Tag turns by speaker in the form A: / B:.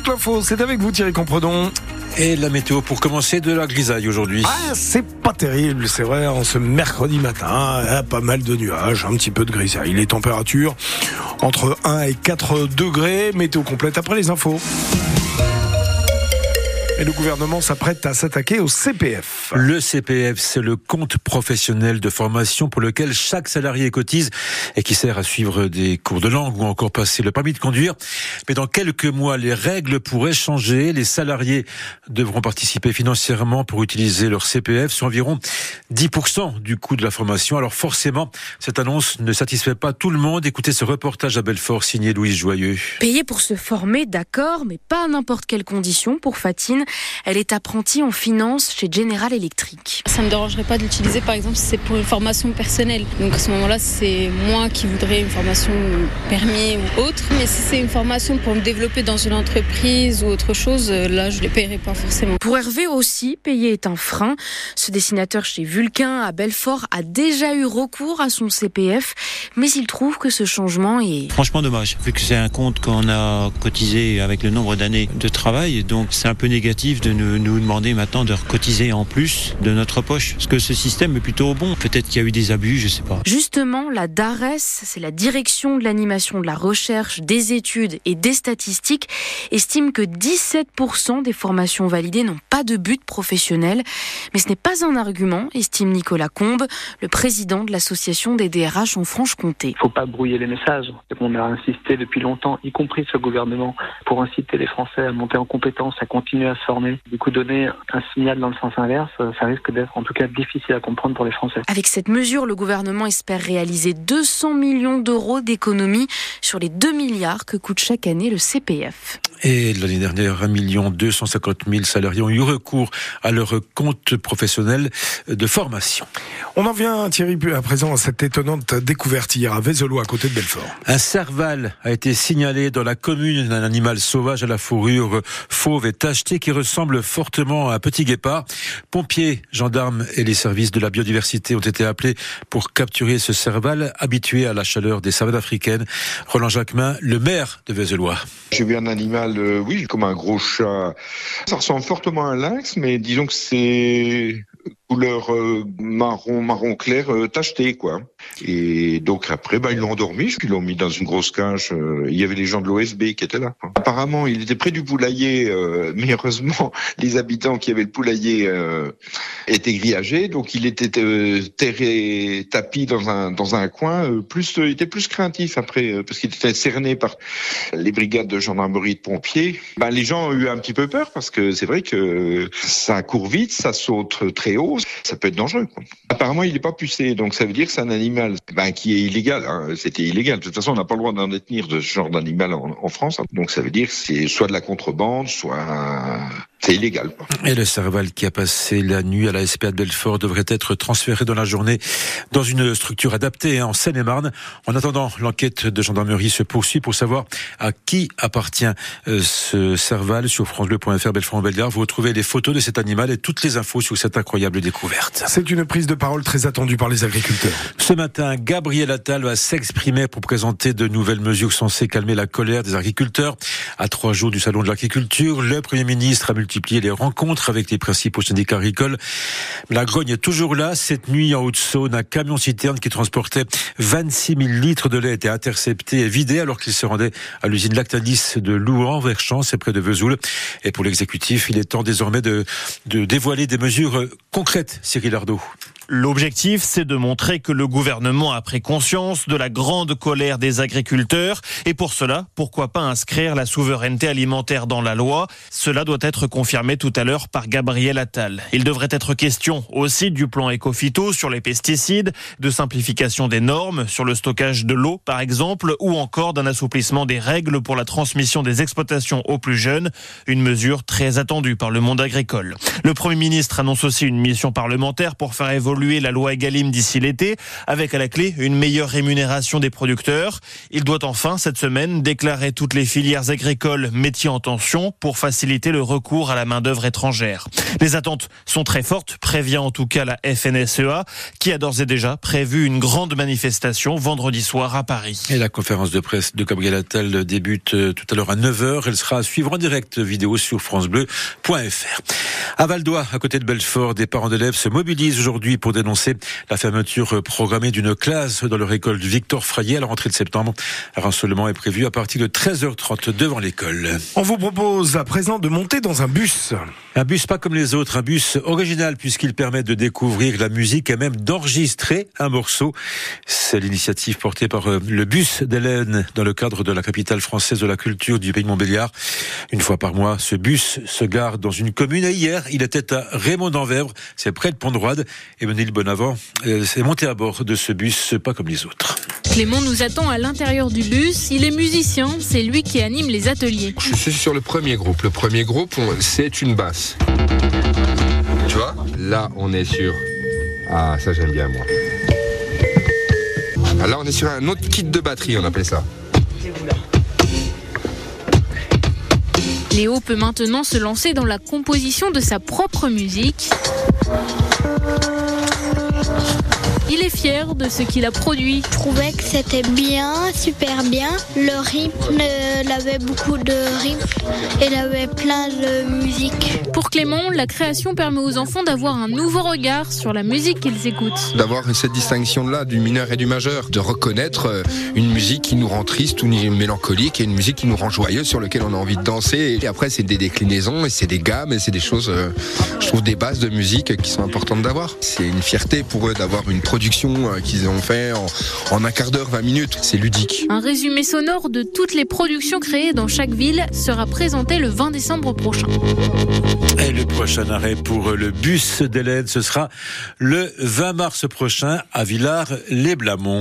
A: toute l'info, c'est avec vous Thierry Compredon.
B: Et la météo pour commencer de la grisaille aujourd'hui.
A: Ah, c'est pas terrible, c'est vrai, en ce mercredi matin, pas mal de nuages, un petit peu de grisaille. Les températures entre 1 et 4 degrés, météo complète après les infos. Et le gouvernement s'apprête à s'attaquer au CPF.
B: Le CPF, c'est le compte professionnel de formation pour lequel chaque salarié cotise et qui sert à suivre des cours de langue ou encore passer le permis de conduire. Mais dans quelques mois, les règles pourraient changer. Les salariés devront participer financièrement pour utiliser leur CPF sur environ 10% du coût de la formation. Alors forcément, cette annonce ne satisfait pas tout le monde. Écoutez ce reportage à Belfort signé Louise Joyeux.
C: Payer pour se former, d'accord, mais pas à n'importe quelle condition pour Fatine. Elle est apprentie en finance chez General Electric.
D: Ça ne me dérangerait pas de l'utiliser par exemple si c'est pour une formation personnelle. Donc à ce moment-là, c'est moi qui voudrais une formation permis ou autre. Mais si c'est une formation pour me développer dans une entreprise ou autre chose, là je ne les paierai pas forcément.
C: Pour Hervé aussi, payer est un frein. Ce dessinateur chez Vulcain à Belfort a déjà eu recours à son CPF, mais il trouve que ce changement est...
E: Franchement dommage, vu que c'est un compte qu'on a cotisé avec le nombre d'années de travail, donc c'est un peu négatif de nous, nous, demander maintenant de recotiser en plus de notre poche. Parce que ce système est plutôt bon. Peut-être qu'il y a eu des abus, je sais pas.
C: Justement, la DARES, c'est la direction de l'animation de la recherche, des études et des statistiques, estime que 17% des formations validées n'ont pas de but professionnel. Mais ce n'est pas un argument, estime Nicolas Combe, le président de l'association des DRH en Franche-Comté.
F: Il ne faut pas brouiller les messages. On a insisté depuis longtemps, y compris ce gouvernement, pour inciter les Français à monter en compétences, à continuer à Du coup, donner un signal dans le sens inverse, ça risque d'être en tout cas difficile à comprendre pour les Français.
C: Avec cette mesure, le gouvernement espère réaliser 200 millions d'euros d'économies sur les 2 milliards que coûte chaque année le CPF.
B: Et l'année dernière, 1 250 000 salariés ont eu recours à leur compte professionnel de formation.
A: On en vient, Thierry, à présent à cette étonnante découverte hier à Vézelot, à côté de Belfort.
B: Un serval a été signalé dans la commune d'un animal sauvage à la fourrure fauve et tachetée qui ressemble fortement à un petit guépard. Pompiers, gendarmes et les services de la biodiversité ont été appelés pour capturer ce serval habitué à la chaleur des savanes africaines. Roland Jacquemin, le maire de Vézelois.
G: J'ai vu un animal, euh, oui, comme un gros chat. Ça ressemble fortement à un lynx, mais disons que c'est couleur euh, marron marron clair euh, tacheté quoi. Et donc après bah ils l'ont endormi, ils l'ont mis dans une grosse cage. Euh, il y avait les gens de l'OSB qui étaient là. Apparemment il était près du poulailler, mais heureusement les habitants qui avaient le poulailler étaient grillagés, donc il était terré tapis dans un dans un coin. plus il était plus craintif après parce qu'il était cerné par les brigades de gendarmerie de pompiers. Bah, les gens ont eu un petit peu peur parce que c'est vrai que ça court vite, ça saute très haut ça peut être dangereux. Quoi. Apparemment, il n'est pas pucé, donc ça veut dire que c'est un animal ben, qui est illégal. Hein. C'était illégal. De toute façon, on n'a pas le droit d'en détenir de ce genre d'animal en, en, France. Donc ça veut dire que c'est soit de la contrebande, soit c'est illégal.
B: Et le Serval qui a passé la nuit à la SPA de Belfort devrait être transféré dans la journée dans une structure adaptée hein, en Seine-et-Marne. En attendant, l'enquête de gendarmerie se poursuit pour savoir à qui appartient euh, ce Serval. Sur francebleu.fr Belfort-en-Bellegarde, vous retrouvez les photos de cet animal et toutes les infos sur cette incroyable découverte.
A: C'est une prise de parole très attendue par les agriculteurs.
B: Ce matin, Gabriel Attal va s'exprimer pour présenter de nouvelles mesures censées calmer la colère des agriculteurs. À trois jours du salon de l'agriculture, le Premier ministre a multiplié les rencontres avec les principaux syndicats agricoles. La grogne est toujours là. Cette nuit, en Haute-Saône, un camion-citerne qui transportait 26 000 litres de lait a été intercepté et vidé alors qu'il se rendait à l'usine Lactalis de Louan, vers c'est près de Vesoul. Et pour l'exécutif, il est temps désormais de, de dévoiler des mesures concrètes, Cyril Ardo.
H: L'objectif, c'est de montrer que le gouvernement a pris conscience de la grande colère des agriculteurs. Et pour cela, pourquoi pas inscrire la souveraineté alimentaire dans la loi? Cela doit être confirmé tout à l'heure par Gabriel Attal. Il devrait être question aussi du plan Ecofito sur les pesticides, de simplification des normes sur le stockage de l'eau, par exemple, ou encore d'un assouplissement des règles pour la transmission des exploitations aux plus jeunes, une mesure très attendue par le monde agricole. Le Premier ministre annonce aussi une mission parlementaire pour faire évoluer évoluer la loi Egalim d'ici l'été, avec à la clé une meilleure rémunération des producteurs. Il doit enfin, cette semaine, déclarer toutes les filières agricoles métiers en tension pour faciliter le recours à la main-d'œuvre étrangère. Les attentes sont très fortes, prévient en tout cas la FNSEA, qui a d'ores et déjà prévu une grande manifestation vendredi soir à Paris.
B: Et la conférence de presse de Gabriel Attal débute euh, tout à l'heure à 9h. Elle sera à suivre en direct vidéo sur francebleu.fr. À Valdois, à côté de Belfort, des parents d'élèves se mobilisent aujourd'hui pour dénoncer la fermeture programmée d'une classe dans leur école Victor Frayet à la rentrée de septembre. Un rassemblement est prévu à partir de 13h30 devant l'école.
A: On vous propose à présent de monter dans un bus.
B: Un bus pas comme les autres, un bus original puisqu'il permet de découvrir la musique et même d'enregistrer un morceau. C'est l'initiative portée par euh, le bus d'Hélène dans le cadre de la capitale française de la culture du pays de Montbéliard. Une fois par mois, ce bus se gare dans une commune et hier, il était à Raymond d'Enverve, c'est près de Pont-de-Roide et Menil Bonavent euh, s'est monté à bord de ce bus pas comme les autres.
I: Clément nous attend à l'intérieur du bus. Il est musicien, c'est lui qui anime les ateliers.
J: Je suis sur le premier groupe. Le premier groupe, c'est une basse. Tu vois? Là, on est sur. Ah, ça j'aime bien moi. Ah, là, on est sur un autre kit de batterie, on appelle ça.
I: Léo peut maintenant se lancer dans la composition de sa propre musique. Thank you. Il est fier de ce qu'il a produit.
K: Je trouvais que c'était bien, super bien. Le rythme, il avait beaucoup de rythme et il avait plein de musique.
I: Pour Clément, la création permet aux enfants d'avoir un nouveau regard sur la musique qu'ils écoutent.
J: D'avoir cette distinction-là du mineur et du majeur, de reconnaître euh, une musique qui nous rend triste ou mélancolique et une musique qui nous rend joyeux sur laquelle on a envie de danser. Et après, c'est des déclinaisons et c'est des gammes et c'est des choses, euh, je trouve, des bases de musique qui sont importantes d'avoir. C'est une fierté pour eux d'avoir une production euh, qu'ils ont fait en, en un quart d'heure, 20 minutes. C'est ludique.
I: Un résumé sonore de toutes les productions créées dans chaque ville sera présenté le 20 décembre prochain.
B: Et le prochain arrêt pour le bus d'Hélène, ce sera le 20 mars prochain à Villars-les-Blamont.